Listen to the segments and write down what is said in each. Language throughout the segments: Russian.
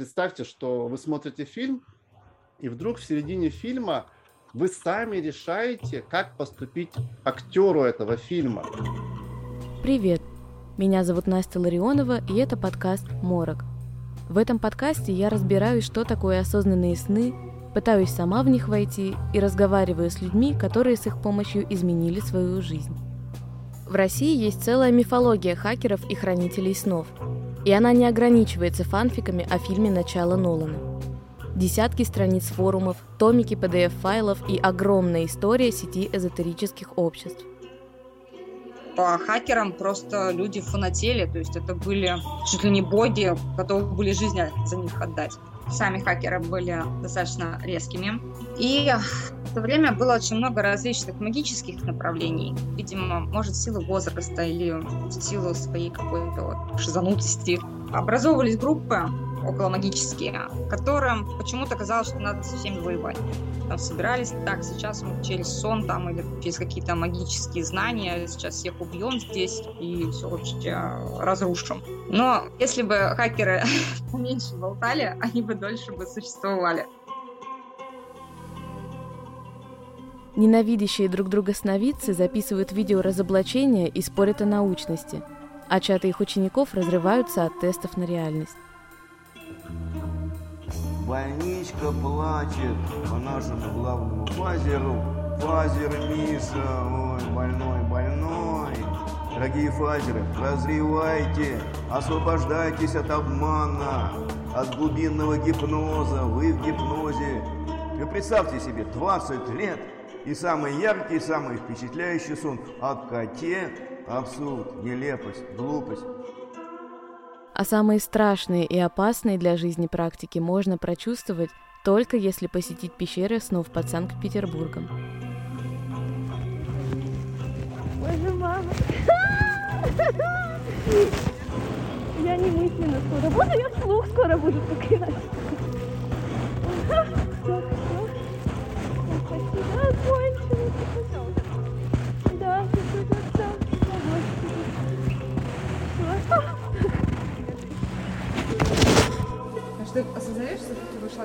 Представьте, что вы смотрите фильм, и вдруг в середине фильма вы сами решаете, как поступить актеру этого фильма. Привет! Меня зовут Настя Ларионова, и это подкаст «Морок». В этом подкасте я разбираюсь, что такое осознанные сны, пытаюсь сама в них войти и разговариваю с людьми, которые с их помощью изменили свою жизнь. В России есть целая мифология хакеров и хранителей снов – и она не ограничивается фанфиками о фильме «Начало Нолана». Десятки страниц форумов, томики PDF-файлов и огромная история сети эзотерических обществ. По хакерам просто люди фанатели, то есть это были чуть ли не боги, готовы были жизнь за них отдать. Сами хакеры были достаточно резкими. И то время было очень много различных магических направлений. Видимо, может, в силу возраста или в силу своей какой-то вот шизанутости. Образовывались группы, около магические, которым почему-то казалось, что надо со всеми воевать. Там собирались, так, сейчас мы через сон там или через какие-то магические знания, сейчас всех убьем здесь и все вообще разрушим. Но если бы хакеры меньше болтали, они бы дольше бы существовали. Ненавидящие друг друга сновидцы записывают видео разоблачения и спорят о научности, а чаты их учеников разрываются от тестов на реальность. Больничка плачет по нашему главному фазеру. Фазер Миша, ой, больной, больной. Дорогие фазеры, прозревайте, освобождайтесь от обмана, от глубинного гипноза. Вы в гипнозе. Вы представьте себе, 20 лет и самый яркий, самый впечатляющий сон о коте, абсурд, нелепость, глупость. А самые страшные и опасные для жизни практики можно прочувствовать только если посетить пещеры снов под Санкт-Петербургом. Боже, мама! Я не мысленно скоро буду, я вслух скоро буду проклинать.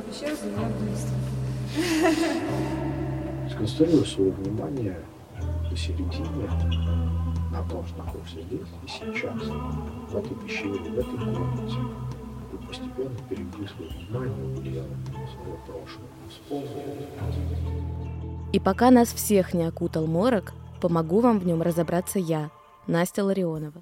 в пещеру, заняла убийство? Сконцентрирую свое внимание посередине на том, что находишься здесь и сейчас, в этой пещере, в этой комнате. И постепенно переведи свое внимание в свое прошлое. Вспомни. И пока нас всех не окутал морок, помогу вам в нем разобраться я, Настя Ларионова.